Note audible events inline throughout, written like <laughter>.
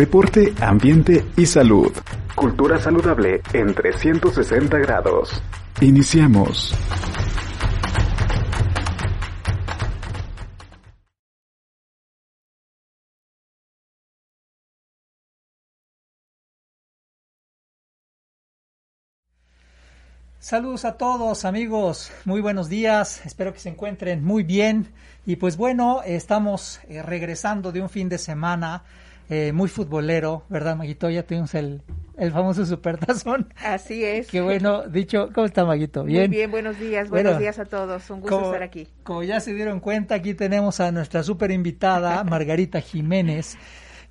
Deporte, ambiente y salud. Cultura saludable en 360 grados. Iniciamos. Saludos a todos amigos, muy buenos días, espero que se encuentren muy bien y pues bueno, estamos eh, regresando de un fin de semana eh, muy futbolero, ¿verdad, Maguito? Ya tuvimos el, el famoso supertazón. Así es. Qué bueno, dicho, ¿cómo está, Maguito? Bien. Muy bien, buenos días, buenos días a todos, un gusto estar aquí. Como ya se dieron cuenta, aquí tenemos a nuestra super invitada, <laughs> Margarita Jiménez,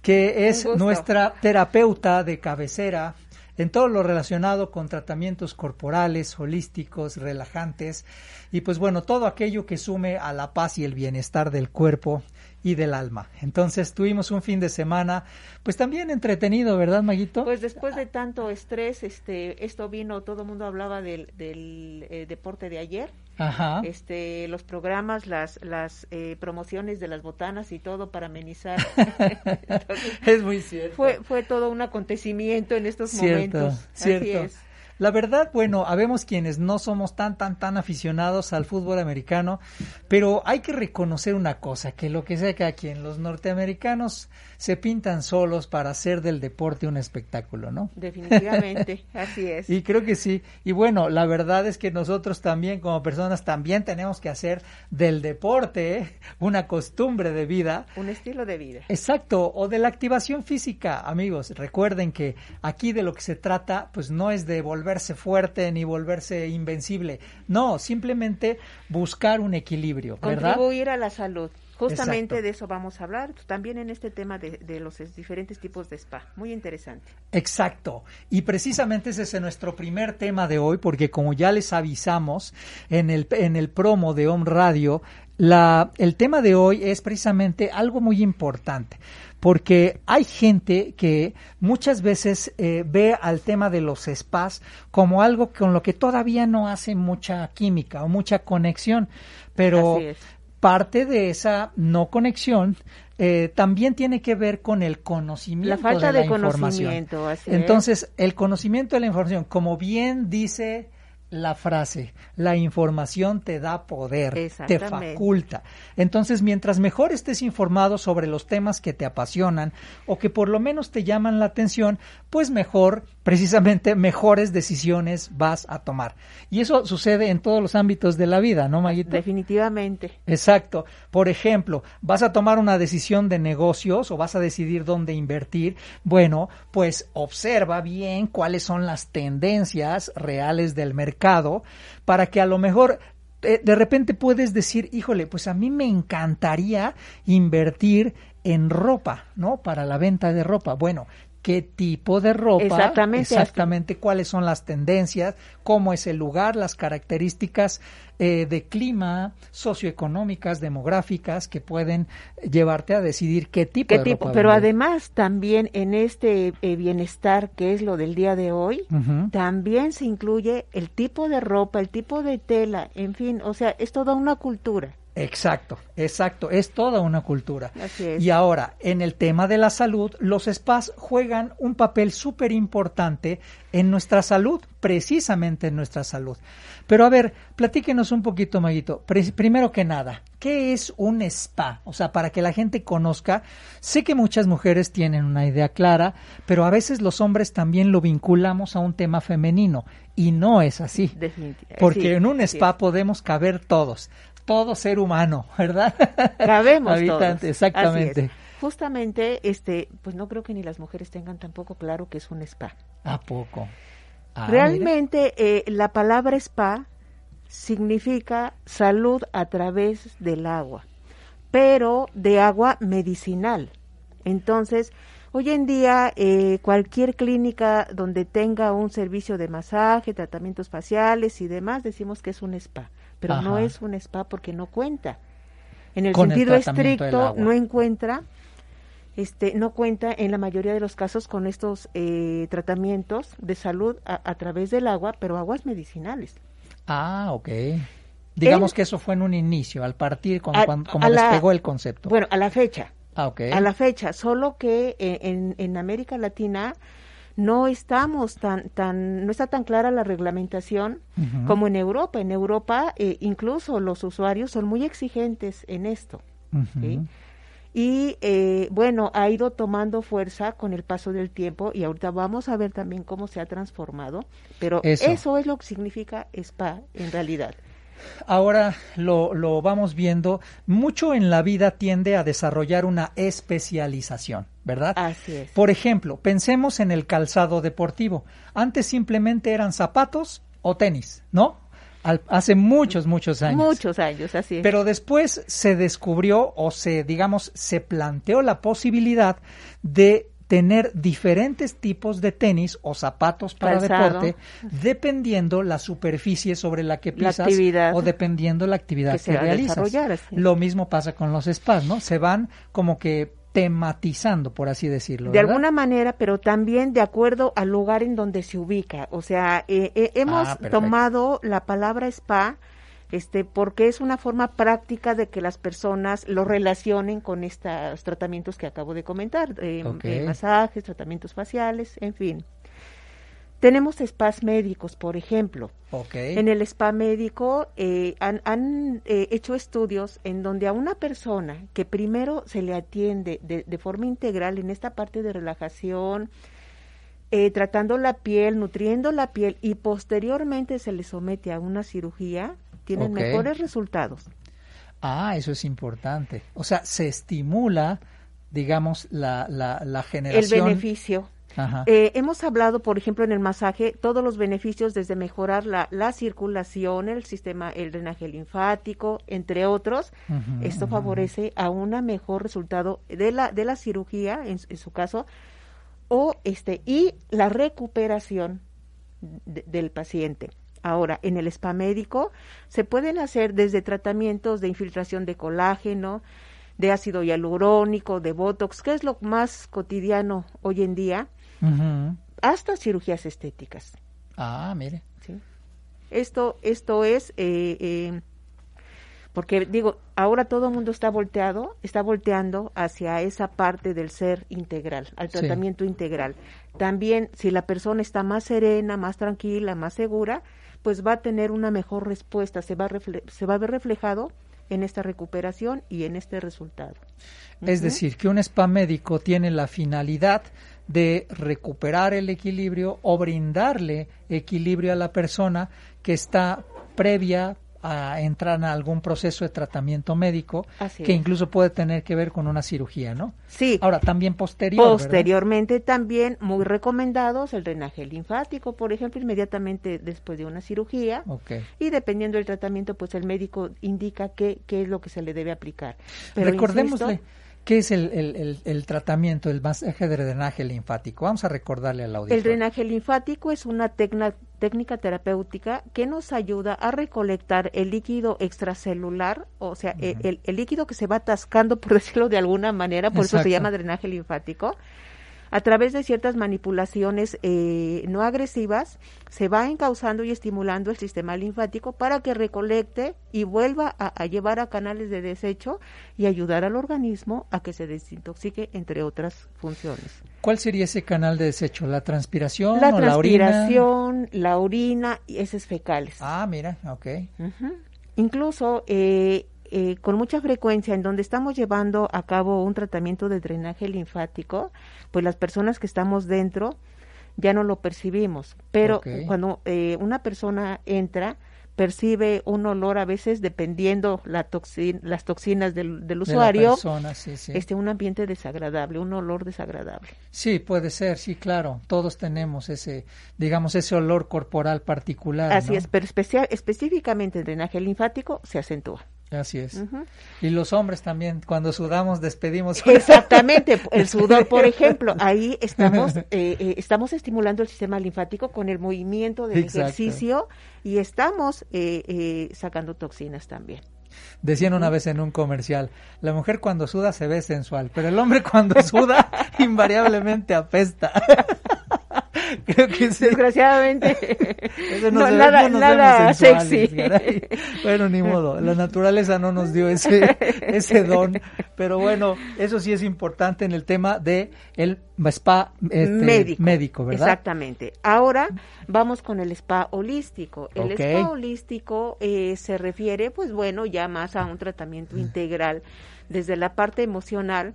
que es nuestra terapeuta de cabecera en todo lo relacionado con tratamientos corporales, holísticos, relajantes y pues bueno, todo aquello que sume a la paz y el bienestar del cuerpo y del alma. Entonces tuvimos un fin de semana, pues también entretenido, ¿verdad, Maguito? Pues después de tanto estrés, este, esto vino, todo el mundo hablaba del, del eh, deporte de ayer, Ajá. este, los programas, las, las eh, promociones de las botanas y todo para amenizar. <laughs> es muy cierto. Fue, fue todo un acontecimiento en estos momentos. Cierto. Así es. La verdad, bueno, habemos quienes no somos tan, tan, tan aficionados al fútbol americano, pero hay que reconocer una cosa, que lo que sea que aquí en los norteamericanos se pintan solos para hacer del deporte un espectáculo, ¿no? Definitivamente, <laughs> así es. Y creo que sí. Y bueno, la verdad es que nosotros también como personas también tenemos que hacer del deporte una costumbre de vida. Un estilo de vida. Exacto, o de la activación física, amigos. Recuerden que aquí de lo que se trata, pues no es de volverse fuerte ni volverse invencible. No, simplemente buscar un equilibrio, ¿verdad? Contribuir a la salud. Justamente de eso vamos a hablar, también en este tema de, los diferentes tipos de spa. Muy interesante. Exacto. Y precisamente ese es nuestro primer tema de hoy, porque como ya les avisamos en el, en el promo de Home Radio, la, el tema de hoy es precisamente algo muy importante porque hay gente que muchas veces eh, ve al tema de los spas como algo con lo que todavía no hace mucha química o mucha conexión, pero parte de esa no conexión eh, también tiene que ver con el conocimiento la falta de, la conocimiento así entonces el conocimiento de la información como bien dice la frase, la información te da poder, te faculta. Entonces, mientras mejor estés informado sobre los temas que te apasionan o que por lo menos te llaman la atención, pues mejor, precisamente mejores decisiones vas a tomar. Y eso sucede en todos los ámbitos de la vida, ¿no, Maguita? Definitivamente. Exacto. Por ejemplo, vas a tomar una decisión de negocios o vas a decidir dónde invertir. Bueno, pues observa bien cuáles son las tendencias reales del mercado para que a lo mejor eh, de repente puedes decir, híjole, pues a mí me encantaría invertir en ropa, ¿no? Para la venta de ropa. Bueno, qué tipo de ropa, exactamente, exactamente cuáles son las tendencias, cómo es el lugar, las características eh, de clima, socioeconómicas, demográficas que pueden llevarte a decidir qué tipo de tipo? ropa. Pero además también en este eh, bienestar que es lo del día de hoy, también se incluye el tipo de ropa, el tipo de tela, en fin, o sea, es toda una cultura. Exacto, exacto, es toda una cultura. Y ahora, en el tema de la salud, los spas juegan un papel súper importante en nuestra salud, precisamente en nuestra salud. Pero a ver, platíquenos un poquito, Maguito. primero que nada, ¿qué es un spa? O sea, para que la gente conozca, sé que muchas mujeres tienen una idea clara, pero a veces los hombres también lo vinculamos a un tema femenino y no es así. Porque en un spa podemos caber todos, todo ser humano, <laughs> ¿verdad? Cabemos todos. Exactamente. Justamente, este, pues no creo que ni las mujeres tengan tampoco claro que es un spa. ¿A poco? Ah, Realmente eh, la palabra spa significa salud a través del agua, pero de agua medicinal. Entonces, hoy en día eh, cualquier clínica donde tenga un servicio de masaje, tratamientos faciales y demás, decimos que es un spa, pero no es un spa porque no cuenta. En el sentido estricto, no encuentra este, no cuenta en la mayoría de los casos con estos eh, tratamientos de salud a, través del agua, pero aguas medicinales. Ah, ok. Digamos que eso fue en un inicio, al partir, con, cuando, como despegó el concepto. Bueno, a la fecha. Ah, ok. A la fecha, solo que en, en América Latina no estamos tan, tan, no está tan clara la reglamentación como en Europa. En Europa, eh, incluso los usuarios son muy exigentes en esto y eh, bueno, ha ido tomando fuerza con el paso del tiempo y ahorita vamos a ver también cómo se ha transformado, pero eso, es lo que significa spa en realidad. Ahora lo, lo, vamos viendo, mucho en la vida tiende a desarrollar una especialización, ¿verdad? Así es. Por ejemplo, pensemos en el calzado deportivo. Antes simplemente eran zapatos o tenis, ¿no? hace muchos, muchos años. Muchos años, así Pero después se descubrió o se, digamos, se planteó la posibilidad de tener diferentes tipos de tenis o zapatos para deporte dependiendo la superficie sobre la que pisas o dependiendo la actividad que, realizas. Lo mismo pasa con los spas, ¿no? Se van como que tematizando, por así decirlo. De alguna manera, pero también de acuerdo al lugar en donde se ubica. O sea, eh, eh, hemos ah, tomado la palabra spa este, porque es una forma práctica de que las personas lo relacionen con estos tratamientos que acabo de comentar, eh, masajes, tratamientos faciales, en fin. Tenemos spas médicos, por ejemplo. En el spa médico eh, han, eh, hecho estudios en donde a una persona que primero se le atiende de, forma integral en esta parte de relajación, eh, tratando la piel, nutriendo la piel y posteriormente se le somete a una cirugía, tienen mejores resultados. Ah, eso es importante. O sea, se estimula, digamos, la, la, la generación. El beneficio eh, hemos hablado, por ejemplo, en el masaje, todos los beneficios desde mejorar la, la circulación, el sistema, el drenaje linfático, entre otros. Esto favorece a un mejor resultado de la, de la cirugía, en, su caso, o este, y la recuperación del paciente. Ahora, en el spa médico se pueden hacer desde tratamientos de infiltración de colágeno, de ácido hialurónico, de botox, que es lo más cotidiano hoy en día, hasta cirugías estéticas. Ah, mire. ¿Sí? Esto, esto es, eh, eh, porque digo, ahora todo el mundo está volteado, está volteando hacia esa parte del ser integral, al tratamiento integral. También, si la persona está más serena, más tranquila, más segura, pues va a tener una mejor respuesta, se va a, se va a ver reflejado en esta recuperación y en este resultado. Es decir, que un spa médico tiene la finalidad de recuperar el equilibrio o brindarle equilibrio a la persona que está previa a entrar en algún proceso de tratamiento médico que incluso puede tener que ver con una cirugía, ¿no? Sí. Ahora, también posterior. Posteriormente también muy recomendados el drenaje linfático, por ejemplo, inmediatamente después de una cirugía. Okay. Y dependiendo del tratamiento, pues el médico indica qué, qué es lo que se le debe aplicar. Pero Recordémosle. ¿Qué es el, tratamiento, el masaje de drenaje linfático? Vamos a recordarle al audiencia. El drenaje linfático es una técnica terapéutica que nos ayuda a recolectar el líquido extracelular, o sea, e, el, líquido que se va atascando, <laughs> por decirlo de alguna manera, por eso se llama drenaje linfático, a través de ciertas manipulaciones eh, no agresivas, se va encauzando y estimulando el sistema linfático para que recolecte y vuelva a, llevar a canales de desecho y ayudar al organismo a que se desintoxique, entre otras funciones. ¿Cuál sería ese canal de desecho? ¿La transpiración la o la orina? La transpiración, la orina y heces fecales. Ah, mira, ok. Incluso eh, eh, con mucha frecuencia en donde estamos llevando a cabo un tratamiento de drenaje linfático, pues las personas que estamos dentro ya no lo percibimos. Pero cuando eh, una persona entra, percibe un olor a veces dependiendo la las toxinas del, del usuario, este un ambiente desagradable, un olor desagradable. Sí, puede ser, sí, claro, todos tenemos ese, digamos, ese olor corporal particular. Así es, pero específicamente el drenaje linfático se acentúa. Así es. Y los hombres también, cuando sudamos, despedimos. Exactamente, el <laughs> sudor, por <laughs> ejemplo, ahí estamos, <laughs> eh, eh, estamos estimulando el sistema linfático con el movimiento del ejercicio y estamos eh, sacando toxinas también. Decían una vez en un comercial, la mujer cuando suda se ve sensual, pero el hombre cuando suda invariablemente apesta. <laughs> Creo que sí. Desgraciadamente. <laughs> no, nada, nada sexy. Bueno, ni modo. La naturaleza no nos dio ese, <laughs> ese don. Pero bueno, eso sí es importante en el tema de el spa este, médico. ¿verdad? Exactamente. Ahora vamos con el spa holístico. El spa holístico eh, se refiere, pues bueno, ya más a un tratamiento mm. integral desde la parte emocional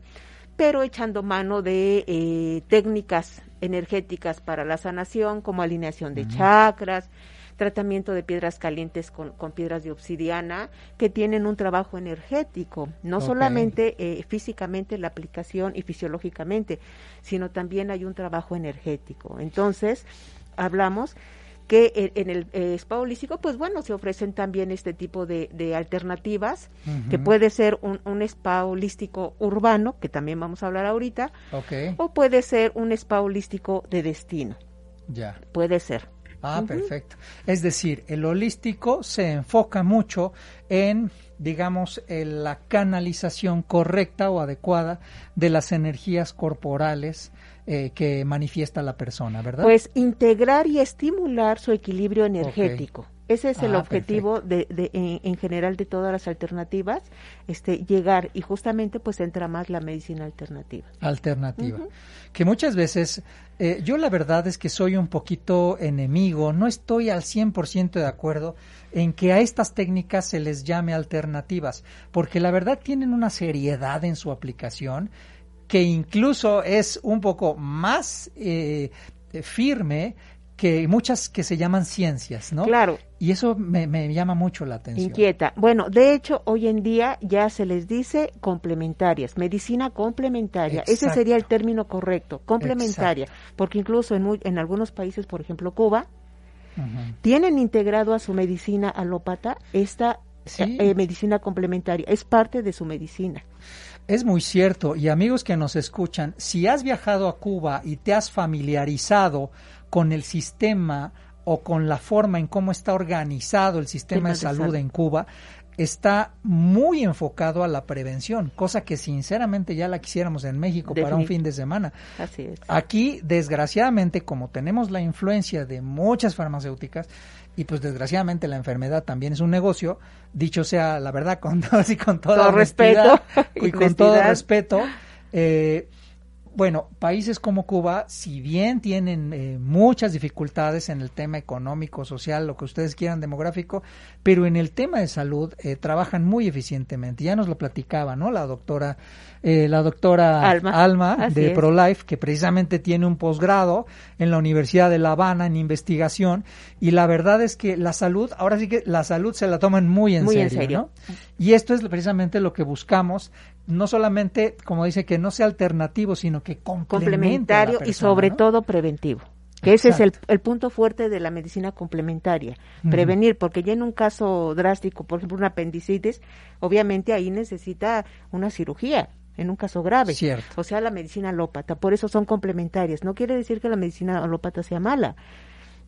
pero echando mano de eh, técnicas energéticas para la sanación, como alineación de chakras, tratamiento de piedras calientes con, piedras de obsidiana, que tienen un trabajo energético, no solamente eh, físicamente la aplicación y fisiológicamente, sino también hay un trabajo energético. Entonces, hablamos que en el eh, spa holístico, pues bueno, se ofrecen también este tipo de, alternativas, que puede ser un, un, spa holístico urbano, que también vamos a hablar ahorita, o puede ser un spa holístico de destino. Ya. Puede ser. Ah, perfecto. Es decir, el holístico se enfoca mucho en, digamos, en la canalización correcta o adecuada de las energías corporales eh, que manifiesta la persona, ¿verdad? Pues integrar y estimular su equilibrio energético. Ese es el ah, objetivo de, en, general de todas las alternativas, este, llegar y justamente pues entra más la medicina alternativa. Alternativa. Que muchas veces, eh, yo la verdad es que soy un poquito enemigo, no estoy al 100% de acuerdo en que a estas técnicas se les llame alternativas, porque la verdad tienen una seriedad en su aplicación que incluso es un poco más eh, firme que muchas que se llaman ciencias, ¿no? Claro. Y eso me, llama mucho la atención. Inquieta. Bueno, de hecho, hoy en día ya se les dice complementarias, medicina complementaria. Ese sería el término correcto, complementaria. Porque incluso en, en algunos países, por ejemplo Cuba, tienen integrado a su medicina alópata esta eh, medicina complementaria. Es parte de su medicina. Es muy cierto. Y amigos que nos escuchan, si has viajado a Cuba y te has familiarizado con el sistema o con la forma en cómo está organizado el sistema de salud en Cuba, está muy enfocado a la prevención, cosa que sinceramente ya la quisiéramos en México para un fin de semana. Así es. Aquí, desgraciadamente, como tenemos la influencia de muchas farmacéuticas, y pues desgraciadamente la enfermedad también es un negocio, dicho sea la verdad, con, <laughs> así, con todo respeto <laughs> y con todo respeto, eh, bueno, países como Cuba, si bien tienen eh, muchas dificultades en el tema económico, social, lo que ustedes quieran, demográfico, pero en el tema de salud eh, trabajan muy eficientemente. Ya nos lo platicaba, ¿no? La doctora, eh, la doctora Alma, de ProLife, que precisamente tiene un posgrado en la Universidad de La Habana en investigación, y la verdad es que la salud, ahora sí que la salud se la toman muy en serio, ¿no? Y esto es precisamente lo que buscamos no solamente, como dice, que no sea alternativo, sino que complementario y sobre todo preventivo. Que ese es el, punto fuerte de la medicina complementaria, prevenir, porque ya en un caso drástico, por ejemplo, una apendicitis, obviamente ahí necesita una cirugía, en un caso grave. O sea, la medicina alópata, por eso son complementarias. No quiere decir que la medicina alópata sea mala.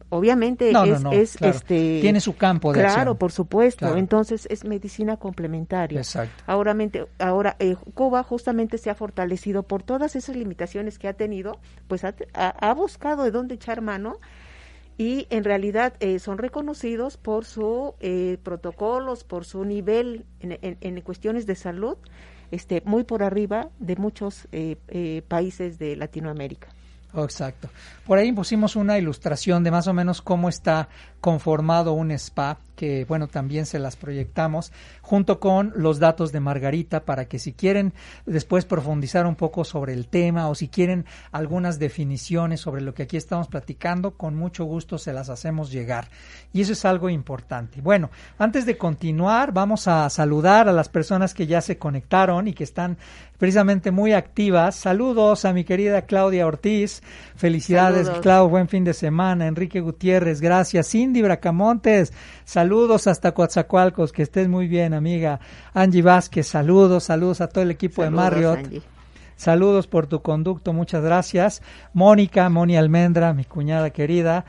obviamente es, este tiene su campo de claro por supuesto. Entonces es medicina complementaria. Exacto. Ahora ahora eh, Cuba justamente se ha fortalecido por todas esas limitaciones que ha tenido pues ha, buscado de dónde echar mano y en realidad eh, son reconocidos por su eh, protocolos por su nivel en, en, cuestiones de salud este muy por arriba de muchos países de Latinoamérica Oh, exacto. Por ahí pusimos una ilustración de más o menos cómo está conformado un spa, que bueno, también se las proyectamos, junto con los datos de Margarita para que si quieren después profundizar un poco sobre el tema o si quieren algunas definiciones sobre lo que aquí estamos platicando, con mucho gusto se las hacemos llegar. Y eso es algo importante. Bueno, antes de continuar, vamos a saludar a las personas que ya se conectaron y que están precisamente muy activas. Saludos a mi querida Claudia Ortiz. Felicidades, Clau. Buen fin de semana. Enrique Gutiérrez, gracias. Cindy Bracamontes, saludos hasta Coatzacoalcos. Que estés muy bien, amiga. Angie Vázquez, saludos. Saludos a todo el equipo de Marriott. Saludos por tu conducto, muchas gracias. Mónica, Moni Almendra, mi cuñada querida.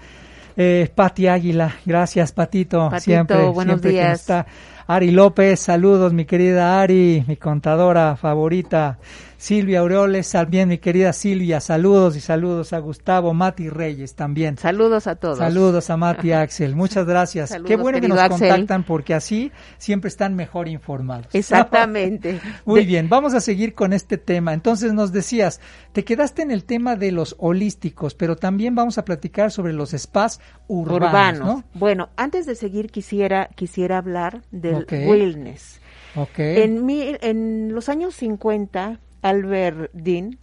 Eh, Pati Águila, gracias Patito, siempre, buenos siempre días. está. Ari López, saludos mi querida Ari, mi contadora favorita. Silvia Aureoles, también mi querida Silvia, saludos y saludos a Gustavo, Mati Reyes también. Saludos a todos. Saludos a Mati Axel, muchas <laughs> gracias. Qué bueno que nos contactan porque así siempre están mejor informados. Exactamente. <laughs> Muy bien, vamos a seguir con este tema. Entonces nos decías, te quedaste en el tema de los holísticos, pero también vamos a platicar sobre los spas urbanos. Bueno, antes de seguir quisiera quisiera hablar del wellness. Okay. En, en los años 50 Albert Dean,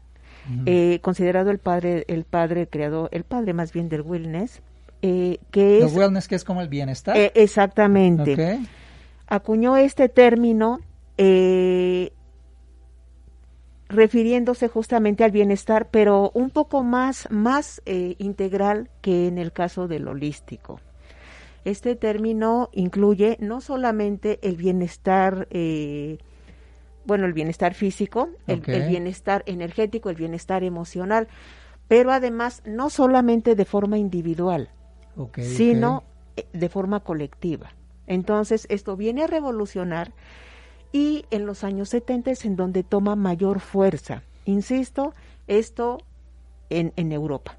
eh, considerado el padre, el padre creador, el padre más bien del wellness, eh, que es... El wellness que es como el bienestar. Eh, exactamente. Acuñó este término refiriéndose justamente al bienestar, pero un poco más, más integral que en el caso del holístico. Este término incluye no solamente el bienestar eh, bueno, el bienestar físico, el, bienestar energético, el bienestar emocional, pero además no solamente de forma individual, sino de forma colectiva. Entonces, esto viene a revolucionar y en los años 70 es en donde toma mayor fuerza. Insisto, esto en, en Europa.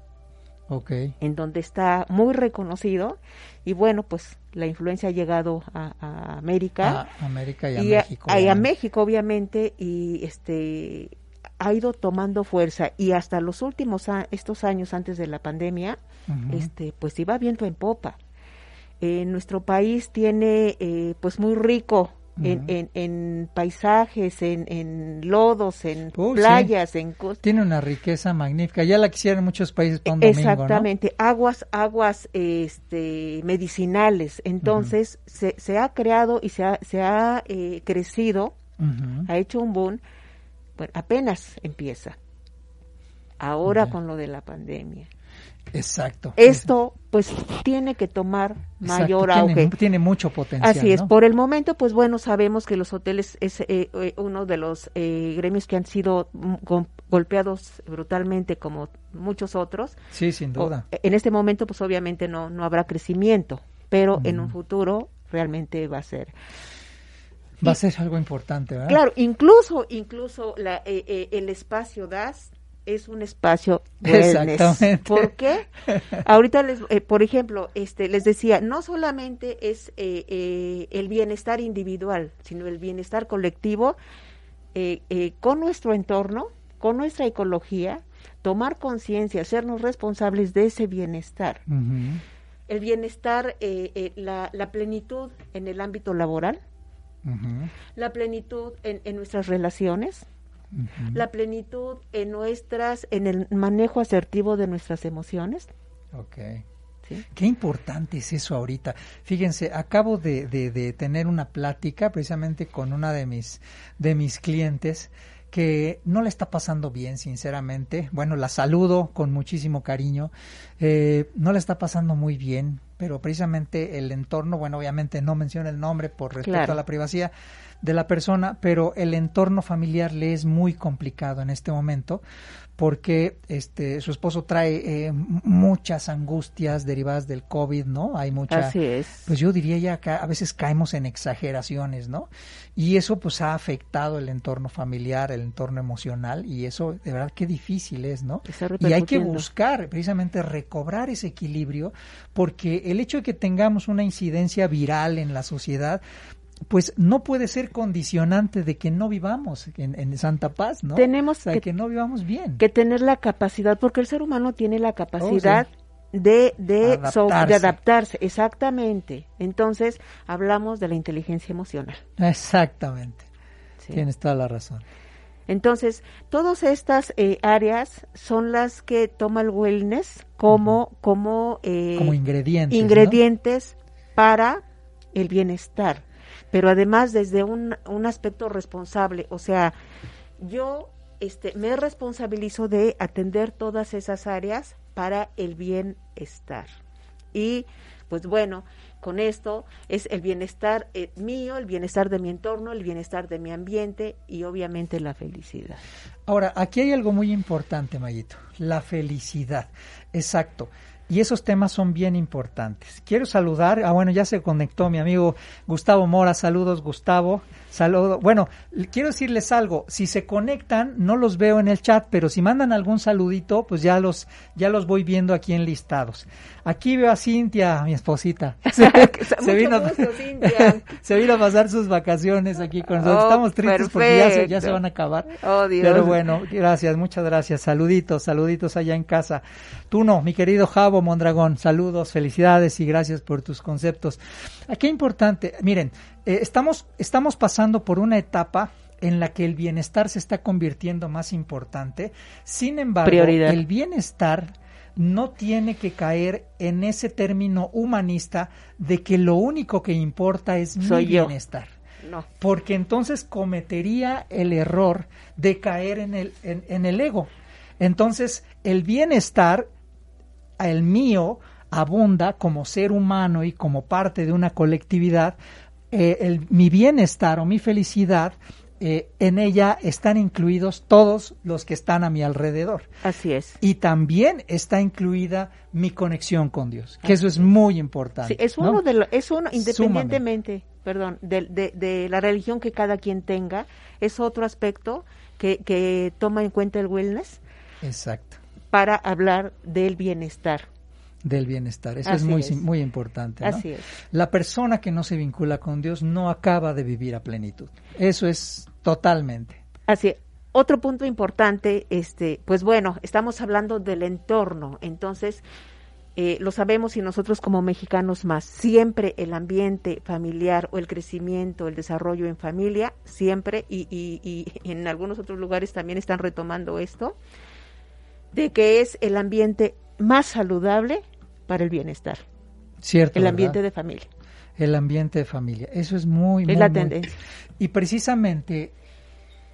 Okay. En donde está muy reconocido y bueno, pues la influencia ha llegado a, América. A América y a México. A, México, obviamente, y este ha ido tomando fuerza y hasta los últimos estos años antes de la pandemia, este pues iba viento en popa. nuestro país tiene eh, pues muy rico en, en, paisajes, en, lodos, en playas, en cosas. Tiene una riqueza magnífica. Ya la quisieran muchos países para un Exactamente. Aguas, aguas este, medicinales. Entonces, se, se, ha creado y se ha, se ha eh, crecido, ha hecho un boom. Bueno, apenas empieza. Ahora con lo de la pandemia. Exacto. Esto pues tiene que tomar mayor auge. Tiene mucho potencial. Así es. Por el momento, pues bueno, sabemos que los hoteles es eh, eh, uno de los eh, gremios que han sido golpeados brutalmente como muchos otros. Sí, sin duda. en este momento, pues obviamente no, no habrá crecimiento, pero en un futuro realmente va a ser. Va a ser algo importante, ¿verdad? Claro, incluso, incluso la, el espacio DAS es un espacio Exactamente. ¿Por qué? <laughs> Ahorita, les, eh, por ejemplo, este, les decía, no solamente es eh, eh, el bienestar individual, sino el bienestar colectivo con nuestro entorno, con nuestra ecología, tomar conciencia, hacernos responsables de ese bienestar. El bienestar, la, la, plenitud en el ámbito laboral, la plenitud en, en nuestras relaciones, la plenitud en nuestras, en el manejo asertivo de nuestras emociones. Ok. Qué importante es eso ahorita. Fíjense, acabo de, de, tener una plática precisamente con una de mis, de mis clientes que no le está pasando bien, sinceramente. Bueno, la saludo con muchísimo cariño. Eh, no le está pasando muy bien pero precisamente el entorno, bueno, obviamente no menciona el nombre por respeto a la privacidad de la persona, pero el entorno familiar le es muy complicado en este momento porque este su esposo trae eh, muchas angustias derivadas del COVID, ¿no? Hay mucha Así es. Pues yo diría ya que a veces caemos en exageraciones, ¿no? Y eso pues ha afectado el entorno familiar, el entorno emocional y eso de verdad qué difícil es, ¿no? Y hay que buscar precisamente recobrar ese equilibrio porque el hecho de que tengamos una incidencia viral en la sociedad pues no puede ser condicionante de que no vivamos en, Santa Paz, ¿no? Tenemos que, no vivamos bien. Que tener la capacidad, porque el ser humano tiene la capacidad oh, de, de adaptarse. de adaptarse, exactamente. Entonces, hablamos de la inteligencia emocional. Exactamente. Tienes toda la razón. Entonces, todas estas eh, áreas son las que toma el wellness como, como, eh, como ingredientes, ingredientes para el bienestar. Pero además desde un, un aspecto responsable, o sea, yo este, me responsabilizo de atender todas esas áreas para el bienestar. Y pues bueno, con esto es el bienestar eh, mío, el bienestar de mi entorno, el bienestar de mi ambiente y obviamente la felicidad. Ahora, aquí hay algo muy importante, Mayito, la felicidad. Exacto. Y esos temas son bien importantes. Quiero saludar, ah bueno, ya se conectó mi amigo Gustavo Mora, saludos Gustavo, saludo. Bueno, quiero decirles algo, si se conectan, no los veo en el chat, pero si mandan algún saludito, pues ya los, ya los voy viendo aquí en listados. Aquí veo a Cintia, mi esposita. <laughs> Se, vino, <laughs> se vino a pasar sus vacaciones aquí con nosotros. Oh, Estamos tristes porque ya se, ya se, van a acabar. Oh, Dios. Pero bueno, gracias, muchas gracias. Saluditos, saluditos allá en casa. Tú no, mi querido Javo Mondragón, saludos, felicidades y gracias por tus conceptos. Aquí importante, miren, eh, estamos, estamos pasando por una etapa en la que el bienestar se está convirtiendo más importante. Sin embargo, el bienestar no tiene que caer en ese término humanista de que lo único que importa es mi bienestar. No. Porque entonces cometería el error de caer en el, en, el ego. Entonces, el bienestar, el mío, abunda como ser humano y como parte de una colectividad. Eh, el, mi bienestar o mi felicidad eh, en ella están incluidos todos los que están a mi alrededor. Así es. Y también está incluida mi conexión con Dios, que eso es muy importante. Sí, es uno de es uno independientemente, perdón, de, de, la religión que cada quien tenga, es otro aspecto que, que toma en cuenta el wellness. Exacto. Para hablar del bienestar del bienestar. Eso es muy, muy importante. Así es. La persona que no se vincula con Dios no acaba de vivir a plenitud. Eso es totalmente. Así es. Otro punto importante, este, pues bueno, estamos hablando del entorno, entonces eh, lo sabemos y nosotros como mexicanos más, siempre el ambiente familiar o el crecimiento, el desarrollo en familia, siempre, y, y, y en algunos otros lugares también están retomando esto, de que es el ambiente más saludable para el bienestar. Cierto. El ambiente de familia. El ambiente de familia. Eso es muy, es la tendencia. Y precisamente,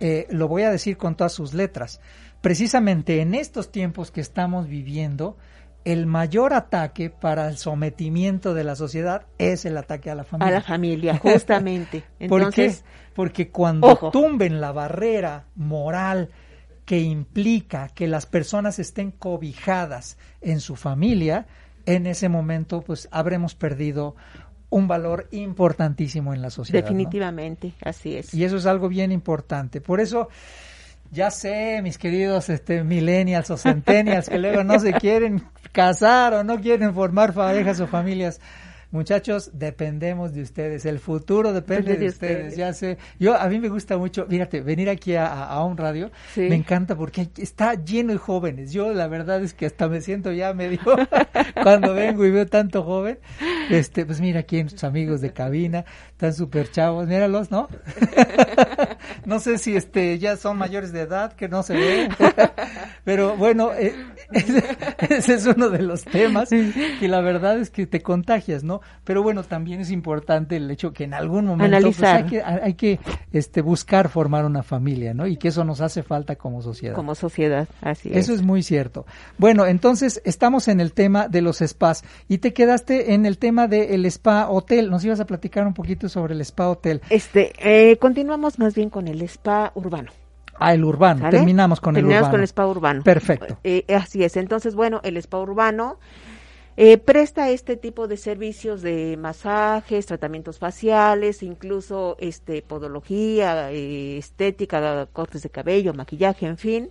eh, lo voy a decir con todas sus letras, precisamente en estos tiempos que estamos viviendo, el mayor ataque para el sometimiento de la sociedad es el ataque a la familia. A la familia, <laughs> justamente. Entonces, Porque cuando tumben la barrera moral que implica que las personas estén cobijadas en su familia, en ese momento pues habremos perdido un valor importantísimo en la sociedad. Definitivamente, así es. Y eso es algo bien importante. Por eso, ya sé, mis queridos este, millennials o centennials que luego no se <laughs> quieren casar o no quieren formar parejas o familias, Muchachos, dependemos de ustedes. El futuro depende de, ustedes. Ya sé. Yo, a mí me gusta mucho, fíjate, venir aquí a, un radio. Me encanta porque está lleno de jóvenes. Yo, la verdad es que hasta me siento ya medio <laughs> cuando vengo y veo tanto joven. Este, pues mira aquí nuestros amigos de cabina, están súper chavos. Míralos, ¿no? <laughs> no sé si este ya son mayores de edad que no se ve, <laughs> pero bueno, eh, ese, es uno de los temas y la verdad es que te contagias, ¿no? Pero bueno, también es importante el hecho que en algún momento pues, hay que, hay que este, buscar formar una familia, ¿no? Y que eso nos hace falta como sociedad. Como sociedad, así es. Eso es muy cierto. Bueno, entonces estamos en el tema de los spas y te quedaste en el tema del spa hotel. Nos ibas a platicar un poquito sobre el spa hotel. Este, eh, continuamos más bien con el spa urbano. Ah, el urbano. Terminamos con el urbano. Terminamos con el spa urbano. Perfecto. Eh, así es. Entonces, bueno, el spa urbano eh, presta este tipo de servicios de masajes, tratamientos faciales, incluso este podología, eh, estética, cortes de cabello, maquillaje, en fin.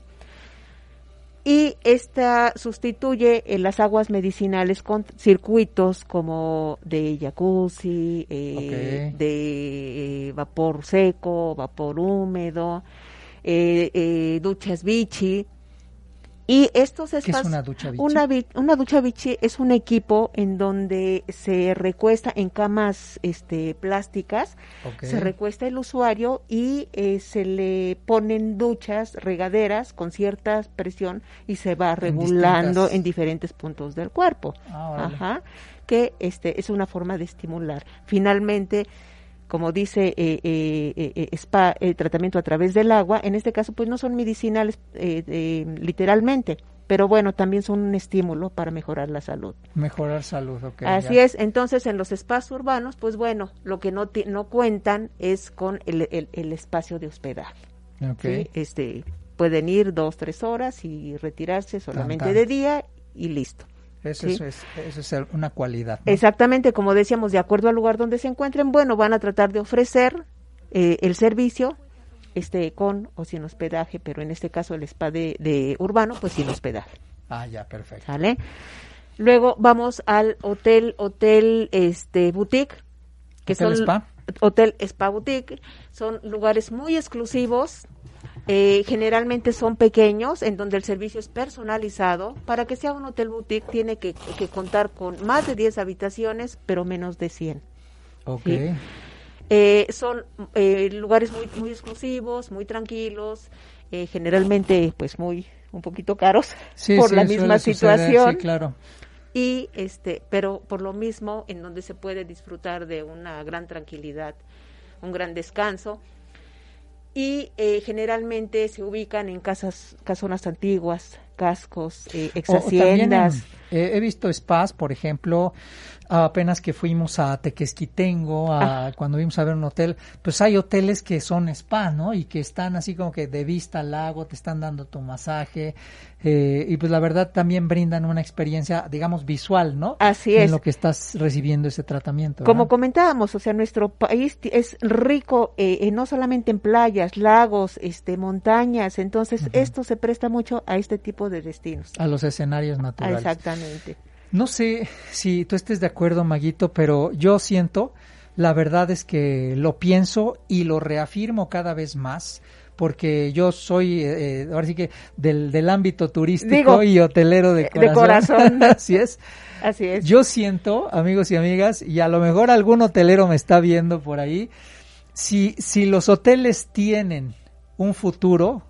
Y esta sustituye en las aguas medicinales con circuitos como de jacuzzi, eh, de vapor seco, vapor húmedo, duchas bichi y estos espacios. ¿Qué es una ducha bichi? Una, una, ducha bichi es un equipo en donde se recuesta en camas este, plásticas, se recuesta el usuario y eh, se le ponen duchas, regaderas con cierta presión y se va regulando en, diferentes puntos del cuerpo. Ah, Ajá. Que este, es una forma de estimular. Finalmente, como dice eh, eh, eh, spa, el tratamiento a través del agua, en este caso pues no son medicinales literalmente, pero bueno, también son un estímulo para mejorar la salud. Mejorar salud, ok. Así es, entonces en los espacios urbanos, pues bueno, lo que no, no cuentan es con el, el, espacio de hospedaje. Okay. Este, pueden ir dos, tres horas y retirarse solamente de día y listo. Eso, es, eso es una cualidad. Exactamente, como decíamos, de acuerdo al lugar donde se encuentren, bueno, van a tratar de ofrecer eh, el servicio este con o sin hospedaje, pero en este caso el spa de, urbano, pues sin hospedaje. Ah, ya, perfecto. ¿Sale? Luego vamos al hotel, hotel, este, boutique, que ¿Hotel son spa? hotel spa boutique, son lugares muy exclusivos eh, generalmente son pequeños, en donde el servicio es personalizado. Para que sea un hotel boutique tiene que, contar con más de 10 habitaciones, pero menos de 100. Ok. Eh, son eh, lugares muy, muy exclusivos, muy tranquilos, generalmente pues muy un poquito caros por la misma situación. sí, claro. Y este, pero por lo mismo en donde se puede disfrutar de una gran tranquilidad, un gran descanso y eh, generalmente se ubican en casas, casonas antiguas, cascos, eh, ex haciendas. He visto spas, por ejemplo, apenas que fuimos a Tequesquitengo, a, ah. cuando vimos a ver un hotel, pues hay hoteles que son spa, ¿no? Y que están así como que de vista al lago, te están dando tu masaje, eh, y pues la verdad también brindan una experiencia, digamos, visual, ¿no? Así es. En lo que estás recibiendo ese tratamiento. Como comentábamos, o sea, nuestro país es rico eh, no solamente en playas, lagos, este, montañas, entonces esto se presta mucho a este tipo de destinos. A los escenarios naturales. Exactamente. No sé si tú estés de acuerdo, Maguito, pero yo siento, la verdad es que lo pienso y lo reafirmo cada vez más, porque yo soy, eh, eh, ahora sí que del, del ámbito turístico y hotelero de corazón. De corazón. <laughs> Así es. Así es. Yo siento, amigos y amigas, y a lo mejor algún hotelero me está viendo por ahí, si, si los hoteles tienen un futuro,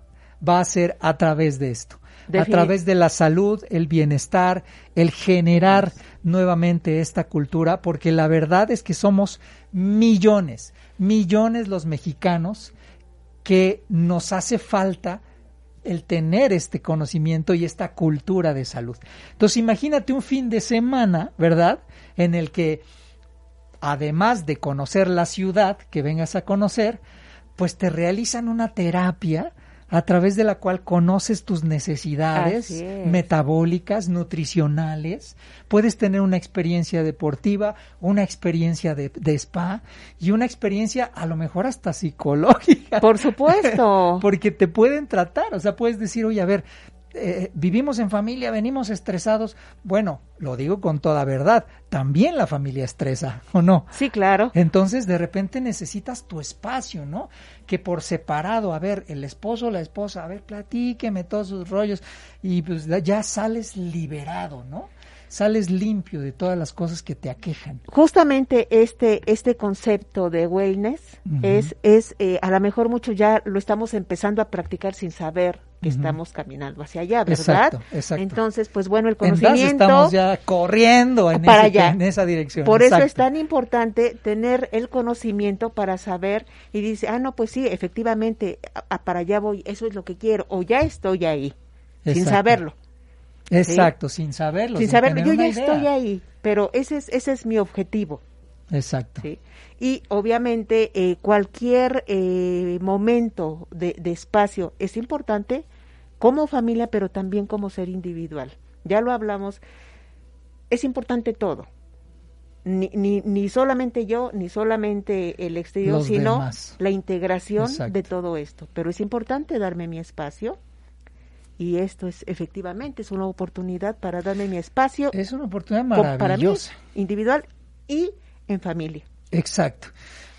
va a ser a través de esto a través de la salud, el bienestar, el generar nuevamente esta cultura, porque la verdad es que somos millones, millones los mexicanos que nos hace falta el tener este conocimiento y esta cultura de salud. Entonces imagínate un fin de semana, ¿verdad? En el que, además de conocer la ciudad que vengas a conocer, pues te realizan una terapia a través de la cual conoces tus necesidades metabólicas, nutricionales, puedes tener una experiencia deportiva, una experiencia de, spa y una experiencia a lo mejor hasta psicológica. Por supuesto. <laughs> Porque te pueden tratar, o sea, puedes decir, oye, a ver, eh, vivimos en familia, venimos estresados. Bueno, lo digo con toda verdad, también la familia estresa, ¿o no? Sí, claro. Entonces, de repente necesitas tu espacio, ¿no? Que por separado, a ver, el esposo, la esposa, a ver, platíqueme todos sus rollos y pues ya sales liberado, ¿no? Sales limpio de todas las cosas que te aquejan. Justamente este, este concepto de wellness es, es eh, a lo mejor mucho ya lo estamos empezando a practicar sin saber que estamos caminando hacia allá, ¿verdad? Exacto, Entonces, pues bueno, el conocimiento... estamos ya corriendo en, para allá. en esa dirección. Por eso es tan importante tener el conocimiento para saber y dice, ah, no, pues sí, efectivamente, para allá voy, eso es lo que quiero, o ya estoy ahí, sin saberlo. Exacto, sin saberlo. Sin, saberlo, yo ya estoy ahí, pero ese es, ese es mi objetivo. Exacto. Y obviamente eh, cualquier eh, momento de, de, espacio es importante como familia, pero también como ser individual. Ya lo hablamos, es importante todo. Ni, ni, ni solamente yo, ni solamente el exterior, sino la integración de todo esto. Pero es importante darme mi espacio, y esto es efectivamente es una oportunidad para darme mi espacio. Es una oportunidad maravillosa. Para mí, individual y en familia. Exacto.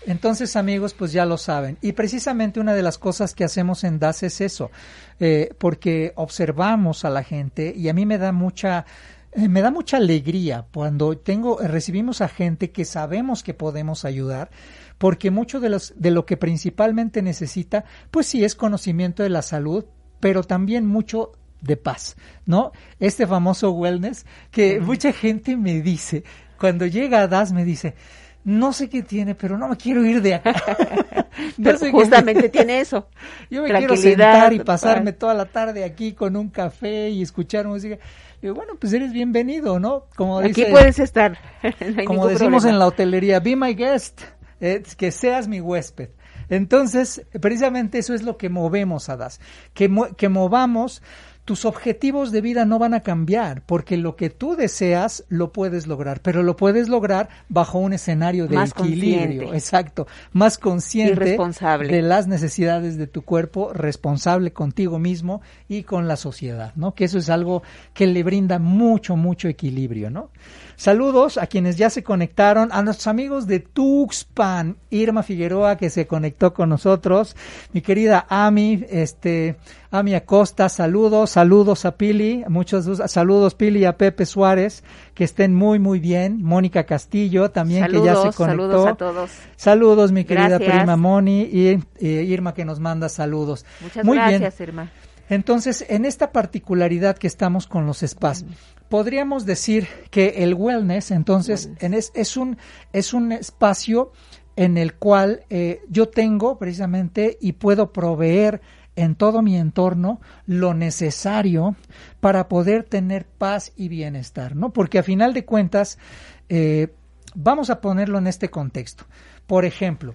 Entonces, amigos, pues ya lo saben. Y precisamente una de las cosas que hacemos en DAS es eso, eh, porque observamos a la gente y a mí me da mucha eh, me da mucha alegría cuando tengo recibimos a gente que sabemos que podemos ayudar porque mucho de los de lo que principalmente necesita pues sí es conocimiento de la salud pero también mucho de paz no este famoso wellness que mucha gente me dice cuando llega a DAS me dice no sé qué tiene, pero no me quiero ir de acá. <laughs> justamente tiene eso. <laughs> Yo me quiero sentar y pasarme toda la tarde aquí con un café y escuchar música. Y bueno, pues eres bienvenido, ¿no? Como aquí puedes estar. <laughs> como decimos en la hotelería, be my guest, eh, que seas mi huésped. Entonces, precisamente eso es lo que movemos a DAS, que, que movamos tus objetivos de vida no van a cambiar, porque lo que tú deseas lo puedes lograr, pero lo puedes lograr bajo un escenario de equilibrio, exacto, más consciente de las necesidades de tu cuerpo, responsable contigo mismo y con la sociedad, ¿no? Que eso es algo que le brinda mucho, mucho equilibrio, ¿no? Saludos a quienes ya se conectaron, a nuestros amigos de Tuxpan, Irma Figueroa que se conectó con nosotros, mi querida Ami, este, Ami Acosta, saludos, saludos a Pili, muchos saludos Pili a Pepe Suárez, que estén muy muy bien, Mónica Castillo también que ya se conectó. Saludos a todos. Saludos mi querida prima Moni y Irma que nos manda saludos. Muchas gracias, Irma. Entonces, en esta particularidad que estamos con los spas, podríamos decir que el wellness, entonces, es, un, es un espacio en el cual eh, yo tengo precisamente y puedo proveer en todo mi entorno lo necesario para poder tener paz y bienestar, ¿no? Porque a final de cuentas, eh, vamos a ponerlo en este contexto. Por ejemplo,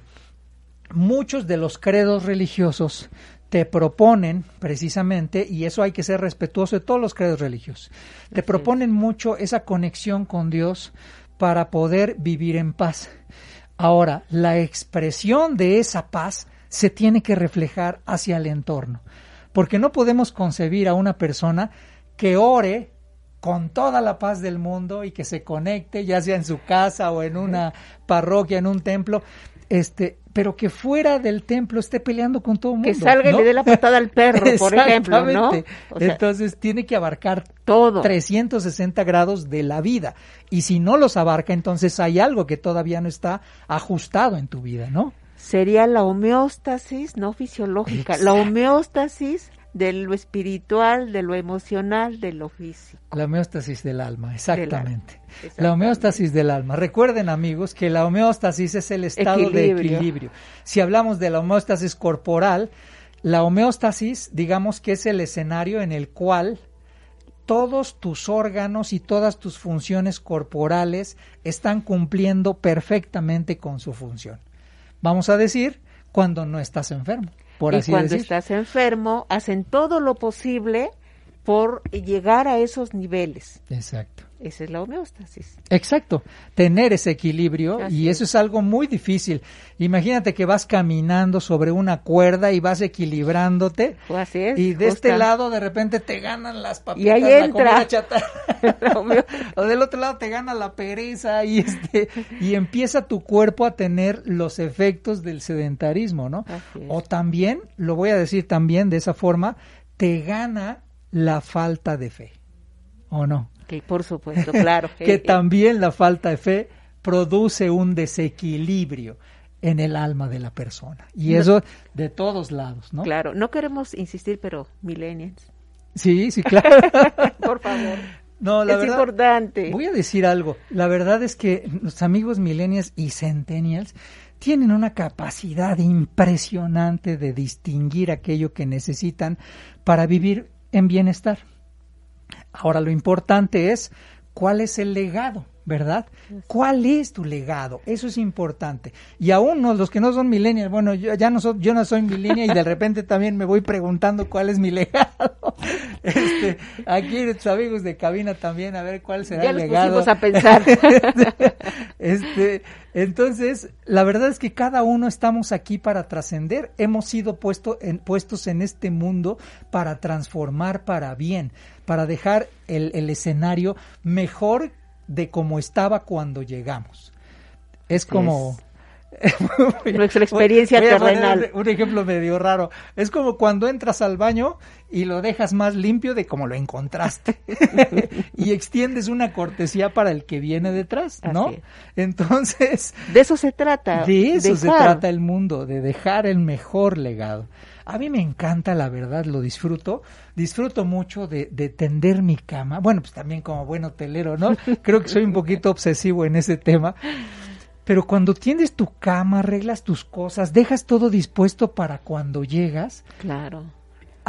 muchos de los credos religiosos te proponen precisamente, y eso hay que ser respetuoso de todos los credos religiosos, te proponen mucho esa conexión con Dios para poder vivir en paz. Ahora, la expresión de esa paz se tiene que reflejar hacia el entorno, porque no podemos concebir a una persona que ore con toda la paz del mundo y que se conecte, ya sea en su casa o en una parroquia, en un templo, este, pero que fuera del templo esté peleando con todo el mundo. Que salga y le dé la patada al perro, por <laughs> ejemplo, ¿no? Entonces tiene que abarcar todo 360 grados de la vida. Y si no los abarca, entonces hay algo que todavía no está ajustado en tu vida, ¿no? Sería la homeostasis no fisiológica, la homeostasis de lo espiritual, de lo emocional, de lo físico. La homeostasis del alma, exactamente. La homeostasis del alma. Recuerden amigos que la homeostasis es el estado de equilibrio. Si hablamos de la homeostasis corporal, la homeostasis digamos que es el escenario en el cual todos tus órganos y todas tus funciones corporales están cumpliendo perfectamente con su función. Vamos a decir cuando no estás enfermo y cuando estás enfermo, hacen todo lo posible por llegar a esos niveles. Exacto. Esa es la homeostasis. Exacto, tener ese equilibrio y eso es. algo muy difícil. Imagínate que vas caminando sobre una cuerda y vas equilibrándote. Pues así es, y de este lado de repente te ganan las papitas, y ahí entra. <laughs> <laughs> o del otro lado te gana la pereza y este y empieza tu cuerpo a tener los efectos del sedentarismo, ¿no? O también, lo voy a decir también de esa forma, te gana la falta de fe. ¿O no? Que por supuesto, claro. <laughs> que también la falta de fe produce un desequilibrio en el alma de la persona. Y eso de todos lados, ¿no? Claro, no queremos insistir, pero millennials. Sí, sí, <laughs> claro. Por favor. No, la es importante. Voy a decir algo. La verdad es que los amigos millennials y centennials tienen una capacidad impresionante de distinguir aquello que necesitan para vivir en bienestar. Ahora, lo importante es cuál es el legado ¿verdad? ¿Cuál es tu legado? Eso es importante. Y aún los que no son millennials, bueno, yo ya no soy, yo no soy millennial y de repente también me voy preguntando cuál es mi <laughs> legado. Este, aquí tus amigos de cabina también a ver cuál será el legado. a pensar. <laughs> este, entonces, la verdad es que cada uno estamos aquí para trascender. Hemos sido puesto en, puestos en este mundo para transformar para bien, para dejar el, el escenario mejor de cómo estaba cuando llegamos. Es como... <laughs> Nuestra experiencia terrenal. Un ejemplo medio raro. Es como cuando entras al baño y lo dejas más limpio de como lo encontraste. <laughs> y extiendes una cortesía para el que viene detrás, ¿no? Entonces. De eso se trata. De eso se trata el mundo, de dejar el mejor legado. A mí me encanta, la verdad, lo disfruto. Disfruto mucho de, tender mi cama. Bueno, pues también como buen hotelero, ¿no? <laughs> Creo que soy un poquito obsesivo en ese tema. Pero cuando tiendes tu cama, arreglas tus cosas, dejas todo dispuesto para cuando llegas. Claro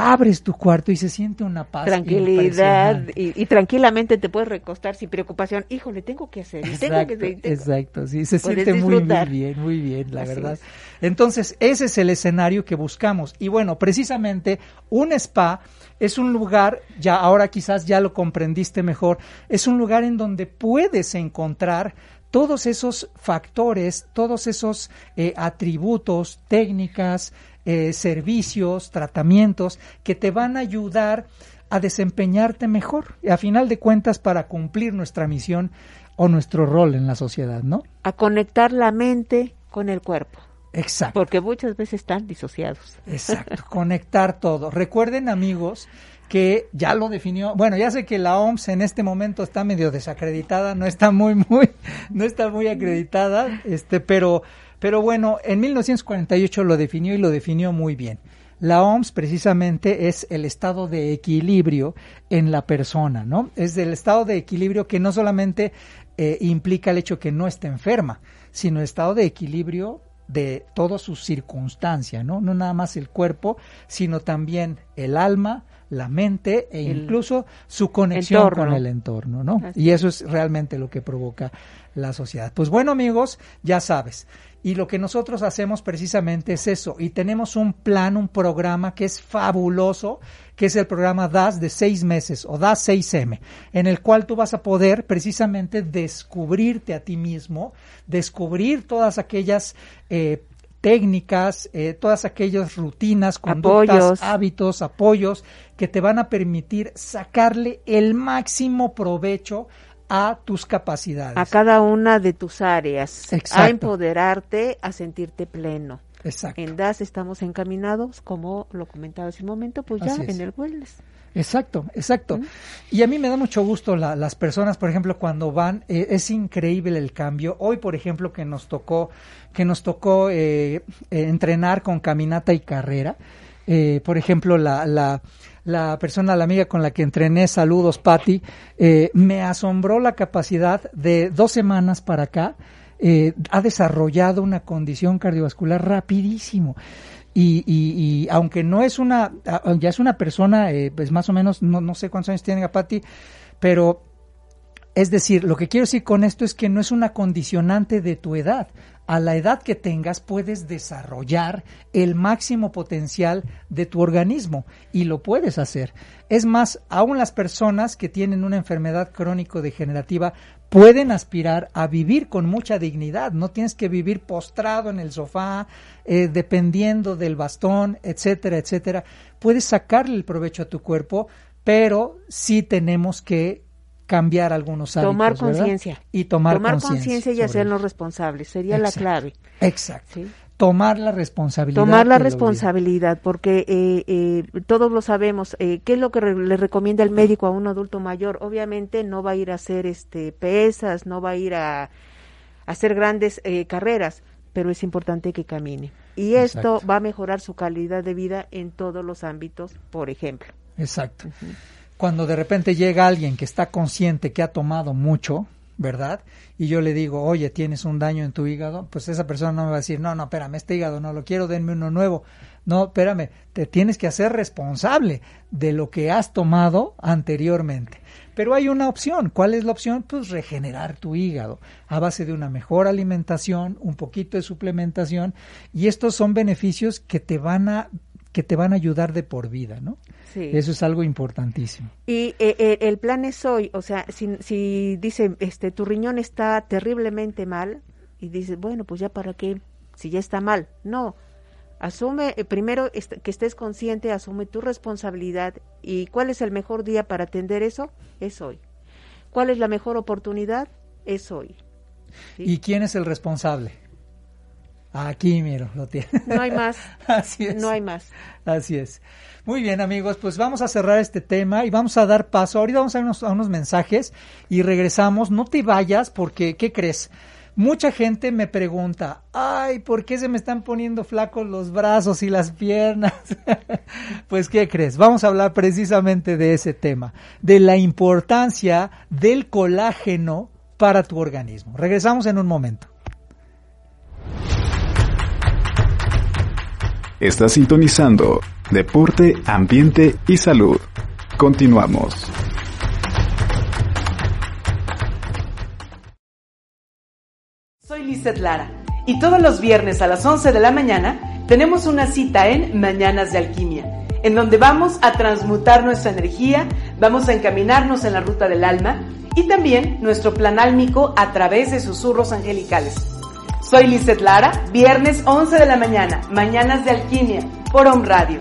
abres tu cuarto y se siente una paz. Tranquilidad y, tranquilamente te puedes recostar sin preocupación. Híjole, tengo que hacer. Exacto, exacto sí, se siente muy, bien, muy bien, la verdad. Entonces, ese es el escenario que buscamos. Y bueno, precisamente un spa es un lugar, ya ahora quizás ya lo comprendiste mejor, es un lugar en donde puedes encontrar todos esos factores, todos esos eh, atributos, técnicas, eh, servicios, tratamientos que te van a ayudar a desempeñarte mejor, a final de cuentas para cumplir nuestra misión o nuestro rol en la sociedad, ¿no? A conectar la mente con el cuerpo. Exacto. Porque muchas veces están disociados. Exacto, conectar todo. Recuerden amigos que ya lo definió, bueno, ya sé que la OMS en este momento está medio desacreditada, no está muy muy <laughs> no está muy acreditada, este, pero pero bueno, en 1948 lo definió y lo definió muy bien. La OMS precisamente es el estado de equilibrio en la persona, ¿no? Es el estado de equilibrio que no solamente eh, implica el hecho que no esté enferma, sino el estado de equilibrio de todas sus circunstancias, ¿no? No nada más el cuerpo, sino también el alma, la mente e incluso su conexión con el entorno, ¿no? Y eso es realmente lo que provoca la sociedad. Pues bueno, amigos, ya sabes, y lo que nosotros hacemos precisamente es eso. Y tenemos un plan, un programa que es fabuloso, que es el programa DAS de seis meses o DAS 6M, en el cual tú vas a poder precisamente descubrirte a ti mismo, descubrir todas aquellas eh, técnicas, eh, todas aquellas rutinas, conductas, hábitos, apoyos que te van a permitir sacarle el máximo provecho a tus capacidades. A cada una de tus áreas. A empoderarte, a sentirte pleno. Exacto. En DAS estamos encaminados, como lo comentaba hace un momento, pues ya en el wellness. Exacto, exacto. Y a mí me da mucho gusto las personas, por ejemplo, cuando van, eh, es increíble el cambio. Hoy, por ejemplo, que nos tocó, que nos tocó eh, eh, entrenar con caminata y carrera. por ejemplo, la, la, la persona, la amiga con la que entrené, saludos Patti, eh, me asombró la capacidad de dos semanas para acá, eh, ha desarrollado una condición cardiovascular rapidísimo. Y, y, aunque no es una, ya es una persona, eh, pues más o menos, no, no sé cuántos años tiene Patti, pero es decir, lo que quiero decir con esto es que no es una condicionante de tu edad a la edad que tengas puedes desarrollar el máximo potencial de tu organismo y lo puedes hacer. Es más, aún las personas que tienen una enfermedad crónico-degenerativa pueden aspirar a vivir con mucha dignidad. No tienes que vivir postrado en el sofá, eh, dependiendo del bastón, etcétera, etcétera. Puedes sacarle el provecho a tu cuerpo, pero sí tenemos que cambiar algunos hábitos. Tomar conciencia. Y tomar, conciencia y hacernos responsables, sería la clave. Exacto. tomar la responsabilidad. Tomar la responsabilidad, porque eh, eh, todos lo sabemos. Eh, ¿Qué es lo que le recomienda el médico a un adulto mayor? Obviamente no va a ir a hacer este pesas, no va a ir a, hacer grandes carreras, pero es importante que camine. Y esto va a mejorar su calidad de vida en todos los ámbitos, por ejemplo. Exacto. Cuando de repente llega alguien que está consciente que ha tomado mucho, ¿verdad? Y yo le digo, oye, tienes un daño en tu hígado, pues esa persona no me va a decir, no, no, espérame, este hígado no lo quiero, denme uno nuevo. No, espérame, te tienes que hacer responsable de lo que has tomado anteriormente. Pero hay una opción. ¿Cuál es la opción? Pues regenerar tu hígado a base de una mejor alimentación, un poquito de suplementación y estos son beneficios que te van a que te van a ayudar de por vida, ¿no? Eso es algo importantísimo. Y eh, eh, el plan es hoy, o sea, si, si dice, este, tu riñón está terriblemente mal, y dices, bueno, pues ya para qué, si ya está mal. No, asume, eh, primero que estés consciente, asume tu responsabilidad. ¿Y cuál es el mejor día para atender eso? Es hoy. ¿Cuál es la mejor oportunidad? Es hoy. ¿Y quién es el responsable? Aquí, miro, lo tiene. No hay más. <laughs> Así es. No hay más. Así es. Muy bien, amigos, pues vamos a cerrar este tema y vamos a dar paso. Ahorita vamos a, unos, a unos mensajes y regresamos. No te vayas porque, ¿qué crees? Mucha gente me pregunta, ay, ¿por qué se me están poniendo flacos los brazos y las piernas? <laughs> pues, ¿qué crees? Vamos a hablar precisamente de ese tema, de la importancia del colágeno para tu organismo. Regresamos en un momento. Está sintonizando Deporte, Ambiente y Salud. Continuamos. Soy Lizeth Lara y todos los viernes a las 11 de la mañana tenemos una cita en Mañanas de Alquimia, en donde vamos a transmutar nuestra energía, vamos a encaminarnos en la ruta del alma y también nuestro plan álmico a través de susurros angelicales. Soy Lizeth Lara, viernes 11 de la mañana, Mañanas de Alquimia, por Home Radio.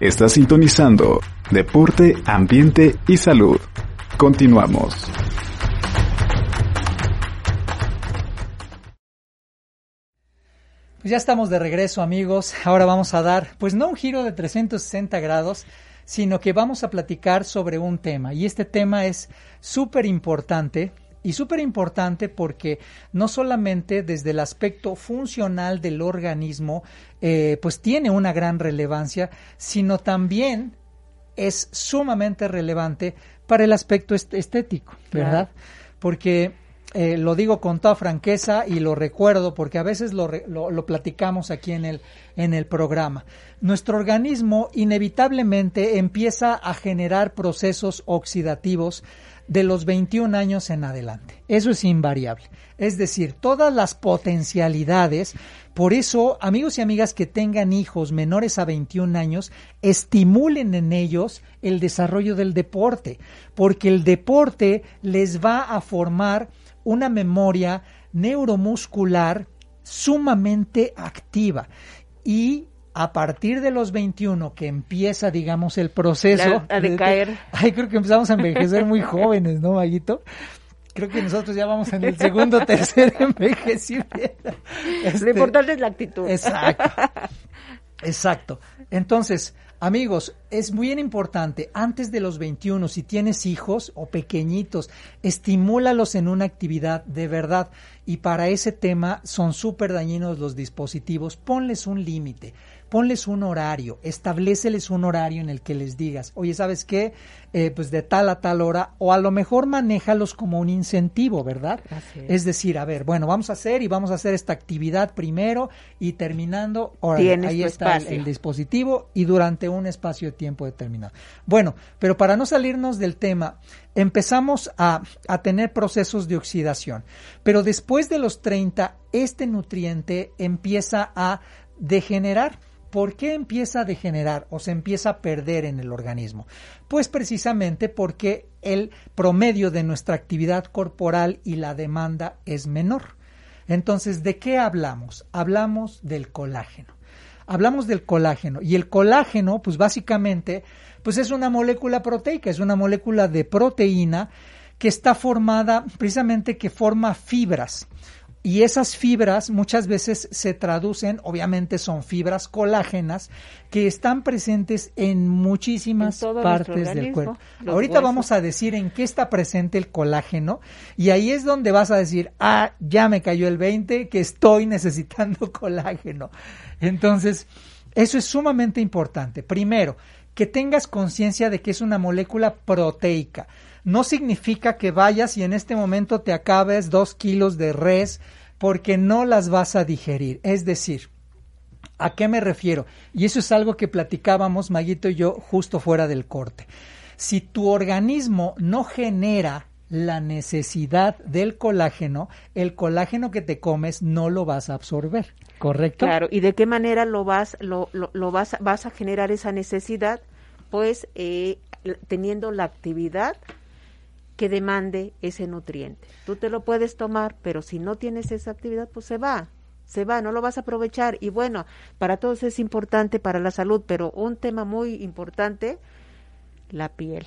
Está sintonizando Deporte, Ambiente y Salud. Continuamos. Pues ya estamos de regreso amigos. Ahora vamos a dar, pues no un giro de 360 grados, sino que vamos a platicar sobre un tema. Y este tema es súper importante y súper importante porque no solamente desde el aspecto funcional del organismo, eh, pues tiene una gran relevancia, sino también es sumamente relevante para el aspecto estético, ¿verdad? Porque eh, lo digo con toda franqueza y lo recuerdo porque a veces lo, lo, lo, platicamos aquí en el, en el programa. Nuestro organismo inevitablemente empieza a generar procesos oxidativos de los 21 años en adelante. Eso es invariable. Es decir, todas las potencialidades. Por eso, amigos y amigas que tengan hijos menores a 21 años, estimulen en ellos el desarrollo del deporte, porque el deporte les va a formar una memoria neuromuscular sumamente activa y a partir de los 21 que empieza, digamos, el proceso... a decaer. <laughs> Ay, creo que empezamos a envejecer muy jóvenes, ¿no, Maguito? Creo que nosotros ya vamos en el segundo o <laughs> tercer envejecimiento. Lo importante es la actitud. Exacto. <laughs> Exacto. Entonces, Amigos, es muy importante, antes de los 21, si tienes hijos o pequeñitos, estimúlalos en una actividad de verdad. Y para ese tema son súper dañinos los dispositivos, ponles un límite ponles un horario, estableceles un horario en el que les digas, oye, ¿sabes qué? Eh, pues de tal a tal hora, o a lo mejor manéjalos como un incentivo, ¿verdad? es. decir, a ver, bueno, vamos a hacer y vamos a hacer esta actividad primero y terminando, ahí está el, dispositivo y durante un espacio de tiempo determinado. Bueno, pero para no salirnos del tema, empezamos a, a tener procesos de oxidación, pero después de los 30, este nutriente empieza a degenerar ¿Por qué empieza a degenerar o se empieza a perder en el organismo? Pues precisamente porque el promedio de nuestra actividad corporal y la demanda es menor. Entonces, ¿de qué hablamos? Hablamos del colágeno. Hablamos del colágeno y el colágeno, pues básicamente, pues es una molécula proteica, es una molécula de proteína que está formada precisamente que forma fibras y esas fibras muchas veces se traducen, obviamente son fibras colágenas, que están presentes en muchísimas partes del cuerpo. Ahorita vamos a decir en qué está presente el colágeno y ahí es donde vas a decir, ah, ya me cayó el 20, que estoy <laughs> necesitando colágeno. Entonces, eso es sumamente importante. Primero, que tengas conciencia de que es una molécula proteica no significa que vayas y en este momento te acabes dos kilos de res porque no las vas a digerir. Es decir, ¿a qué me refiero? Y eso es algo que platicábamos Maguito y yo justo fuera del corte. Si tu organismo no genera la necesidad del colágeno, el colágeno que te comes no lo vas a absorber, ¿correcto? Claro, ¿y de qué manera lo vas, lo, lo, vas, vas a generar esa necesidad? Pues eh, teniendo la actividad que demande ese nutriente. Tú te lo puedes tomar, pero si no tienes esa actividad, pues se va, se va, no lo vas a aprovechar. Y bueno, para todos es importante para la salud, pero un tema muy importante, la piel.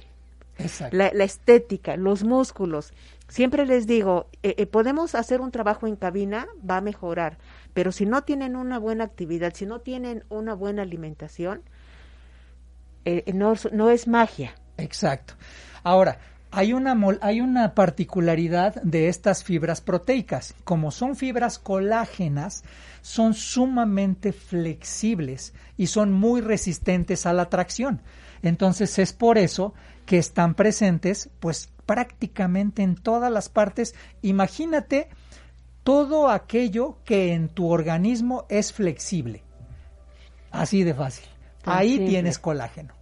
La, estética, los músculos. Siempre les digo, eh, eh, podemos hacer un trabajo en cabina, va a mejorar, pero si no tienen una buena actividad, si no tienen una buena alimentación, eh, no, no es magia. Exacto. Ahora, hay una, hay una particularidad de estas fibras proteicas. Como son fibras colágenas, son sumamente flexibles y son muy resistentes a la tracción. Entonces es por eso que están presentes pues prácticamente en todas las partes. Imagínate todo aquello que en tu organismo es flexible. Así de fácil. Ahí tienes colágeno.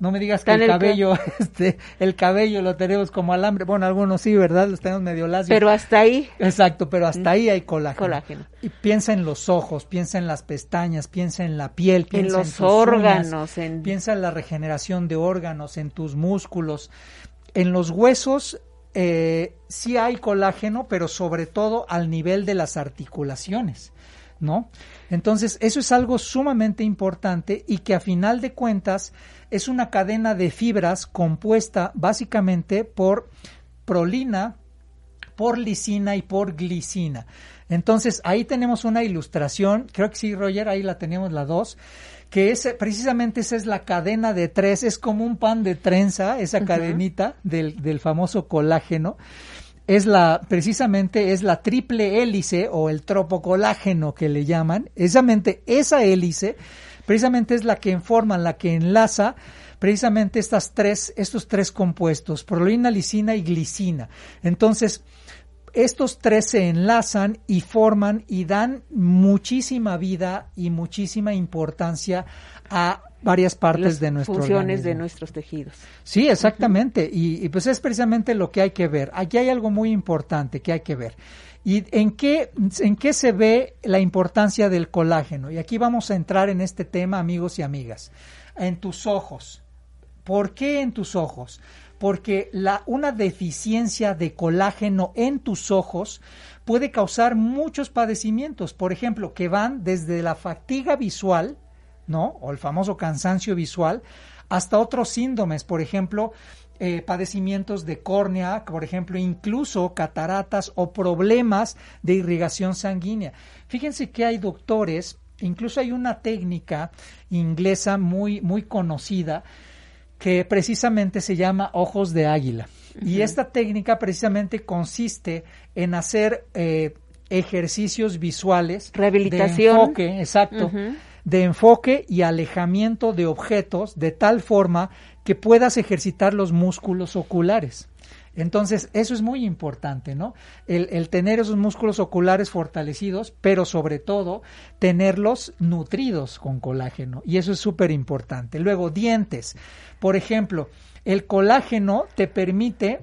No me digas que el, cabello, <laughs> este, el cabello lo tenemos como alambre. Bueno, algunos sí, ¿verdad? Los tenemos medio lacios. Pero hasta ahí. Exacto, pero hasta ahí hay colágeno. colágeno. Y piensa en los ojos, piensa en las pestañas, piensa en la piel, piensa en los órganos, piensa en la regeneración de órganos, en tus músculos, en los huesos. Eh, sí hay colágeno, pero sobre todo al nivel de las articulaciones, ¿no? Entonces, eso es algo sumamente importante y que a final de cuentas es una cadena de fibras compuesta básicamente por prolina, por lisina y por glicina. Entonces, ahí tenemos una ilustración, creo que sí, Roger, ahí la tenemos la dos, que es precisamente esa es la cadena de tres, es como un pan de trenza, esa cadenita del, del famoso colágeno es la, precisamente es la triple hélice o el tropocolágeno que le llaman. Precisamente esa hélice, precisamente es la que informa, la que enlaza precisamente estas tres, estos tres compuestos, prolina, lisina y glicina. Entonces, estos tres se enlazan y forman y dan muchísima vida y muchísima importancia a varias partes de nuestro funciones de nuestros tejidos. Sí, exactamente. y, pues es precisamente lo que hay que ver. Aquí hay algo muy importante que hay que ver. ¿Y en qué, en qué se ve la importancia del colágeno? Y aquí vamos a entrar en este tema, amigos y amigas. En tus ojos. ¿Por qué en tus ojos? Porque la, una deficiencia de colágeno en tus ojos puede causar muchos padecimientos. Por ejemplo, que van desde la fatiga visual, ¿no? O el famoso cansancio visual, hasta otros síndromes, por ejemplo, eh, padecimientos de córnea, por ejemplo, incluso cataratas o problemas de irrigación sanguínea. Fíjense que hay doctores, incluso hay una técnica inglesa muy, muy conocida que precisamente se llama ojos de águila. Y esta técnica precisamente consiste en hacer eh, ejercicios visuales, rehabilitación, de enfoque, exacto, de enfoque y alejamiento de objetos de tal forma que puedas ejercitar los músculos oculares. Entonces, eso es muy importante, ¿no? El, tener esos músculos oculares fortalecidos, pero sobre todo tenerlos nutridos con colágeno. Y eso es súper importante. Luego, dientes. Por ejemplo, el colágeno te permite,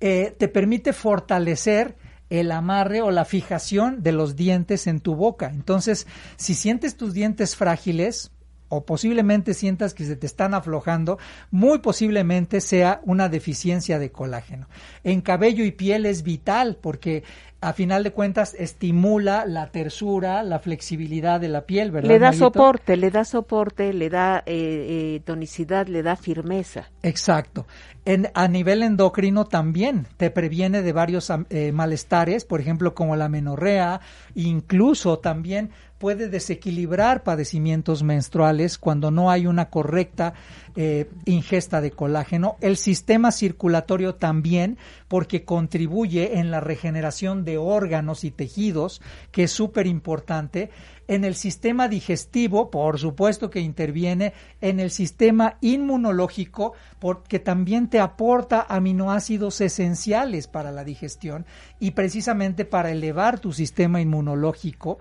eh, te permite fortalecer el amarre o la fijación de los dientes en tu boca. Entonces, si sientes tus dientes frágiles, o posiblemente sientas que se te están aflojando, muy posiblemente sea una deficiencia de colágeno. En cabello y piel es vital porque a final de cuentas estimula la tersura, la flexibilidad de la piel, ¿verdad? Le da soporte, le da soporte, le da eh, eh, tonicidad, le da firmeza. Exacto. En, a nivel endocrino también te previene de varios eh, malestares, por ejemplo, como la menorrea, incluso también puede desequilibrar padecimientos menstruales cuando no hay una correcta eh, ingesta de colágeno. El sistema circulatorio también, porque contribuye en la regeneración de órganos y tejidos, que es súper importante. En el sistema digestivo, por supuesto que interviene en el sistema inmunológico, porque también te aporta aminoácidos esenciales para la digestión y precisamente para elevar tu sistema inmunológico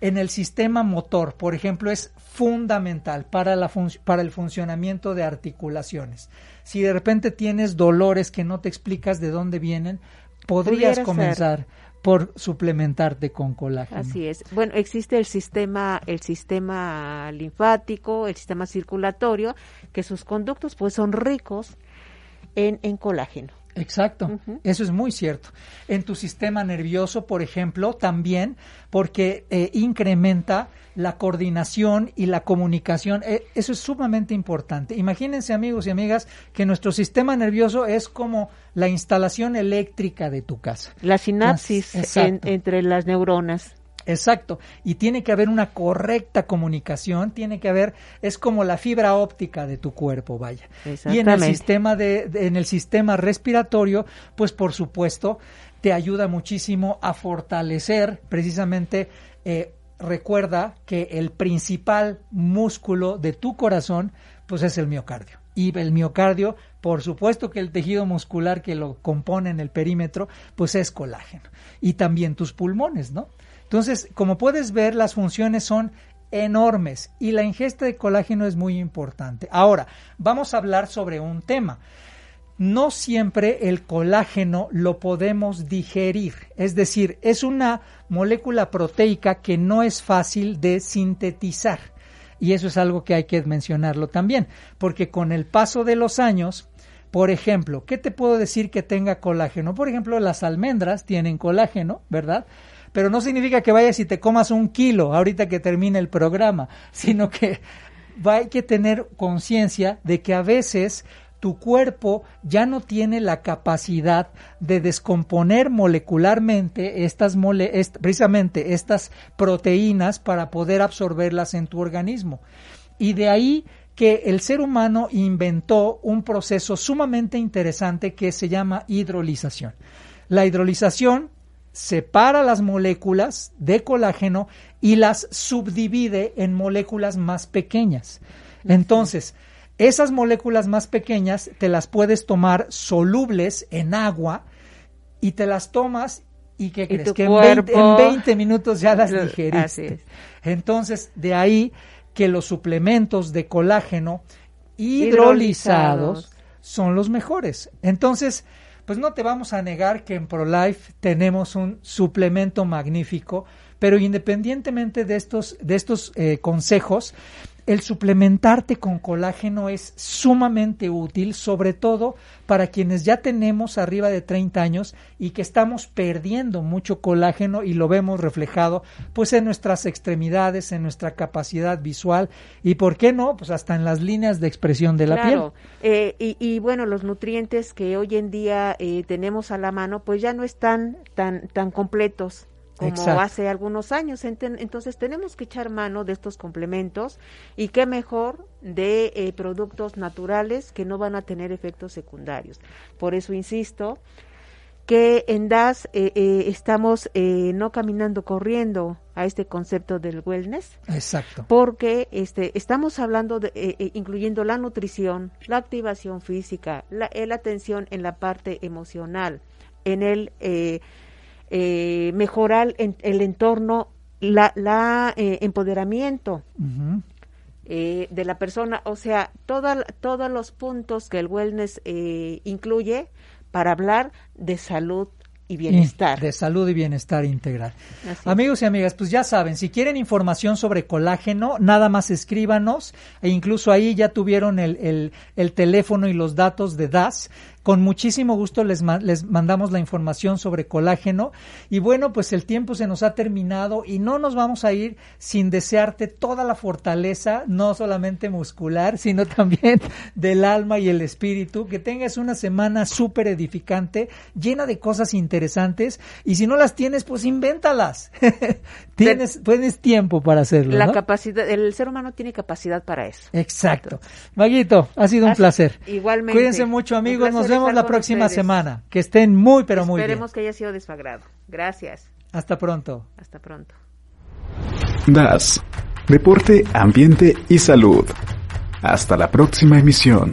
en el sistema motor, por ejemplo, es fundamental para, la para el funcionamiento de articulaciones. Si de repente tienes dolores que no te explicas de dónde vienen, podrías comenzar por suplementarte con colágeno. Así es. Bueno, existe el sistema, el sistema linfático, el sistema circulatorio, que sus conductos pues son ricos en, en colágeno. Exacto, eso es muy cierto. En tu sistema nervioso, por ejemplo, también porque eh, incrementa la coordinación y la comunicación. Eh, eso es sumamente importante. Imagínense, amigos y amigas, que nuestro sistema nervioso es como la instalación eléctrica de tu casa. La sinapsis entre las neuronas. Exacto, y tiene que haber una correcta comunicación, tiene que haber, es como la fibra óptica de tu cuerpo, vaya. Y en el sistema de, en el sistema respiratorio, pues por supuesto, te ayuda muchísimo a fortalecer precisamente eh, recuerda que el principal músculo de tu corazón pues es el miocardio. Y el miocardio, por supuesto que el tejido muscular que lo compone en el perímetro, pues es colágeno. Y también tus pulmones, ¿no? Entonces, como puedes ver, las funciones son enormes y la ingesta de colágeno es muy importante. Ahora, vamos a hablar sobre un tema. No siempre el colágeno lo podemos digerir, es decir, es una molécula proteica que no es fácil de sintetizar. Y eso es algo que hay que mencionarlo también, porque con el paso de los años, por ejemplo, ¿qué te puedo decir que tenga colágeno? Por ejemplo, las almendras tienen colágeno, ¿verdad? Pero no significa que vayas y te comas un kilo ahorita que termine el programa, <laughs> sino que hay que tener conciencia de que a veces tu cuerpo ya no tiene la capacidad de descomponer molecularmente estas mole precisamente estas proteínas para poder absorberlas en tu organismo. Y de ahí que el ser humano inventó un proceso sumamente interesante que se llama hidrolización. La hidrolización separa las moléculas de colágeno y las subdivide en moléculas más pequeñas. Entonces, esas moléculas más pequeñas te las puedes tomar solubles en agua y te las tomas y que crees que en 20, minutos ya las <laughs> digeriste. Entonces, de ahí que los suplementos de colágeno hidrolizados son los mejores. Entonces, pues no te vamos a negar que en ProLife tenemos un suplemento magnífico, pero independientemente de estos, de estos eh, consejos, el suplementarte con colágeno es sumamente útil, sobre todo para quienes ya tenemos arriba de 30 años y que estamos perdiendo mucho colágeno y lo vemos reflejado pues en nuestras extremidades, en nuestra capacidad visual y por qué no, pues hasta en las líneas de expresión de la piel. Eh, y, y, bueno, los nutrientes que hoy en día eh, tenemos a la mano pues ya no están tan, tan completos como hace algunos años. Entonces tenemos que echar mano de estos complementos y qué mejor de eh, productos naturales que no van a tener efectos secundarios. Por eso insisto que en DAS eh, eh, estamos eh, no caminando, corriendo a este concepto del wellness. Exacto. Porque este, estamos hablando de, incluyendo la nutrición, la activación física, la, atención en la parte emocional, en el mejorar el entorno, la, la empoderamiento. de la persona, o sea, todos los puntos que el wellness incluye para hablar de salud y bienestar. De salud y bienestar integral. Amigos y amigas, pues ya saben, si quieren información sobre colágeno, nada más escríbanos, e incluso ahí ya tuvieron el, el, el teléfono y los datos de DAS con muchísimo gusto les, les mandamos la información sobre colágeno. Y bueno, pues el tiempo se nos ha terminado y no nos vamos a ir sin desearte toda la fortaleza, no solamente muscular, sino <laughs> también del alma y el espíritu. Que tengas una semana súper edificante, llena de cosas interesantes. Y si no las tienes, pues invéntalas. <laughs> tienes, tienes tiempo para hacerlo. La capacidad, el ser humano tiene capacidad para eso. Exacto. Maguito, ha sido un placer. Igualmente. Cuídense mucho, amigos. Nos vemos la próxima semana. Que estén muy, pero muy bien. Esperemos que haya sido desfagrado. Gracias. Hasta pronto. Hasta pronto. DAS. Deporte, ambiente y salud. Hasta la próxima emisión.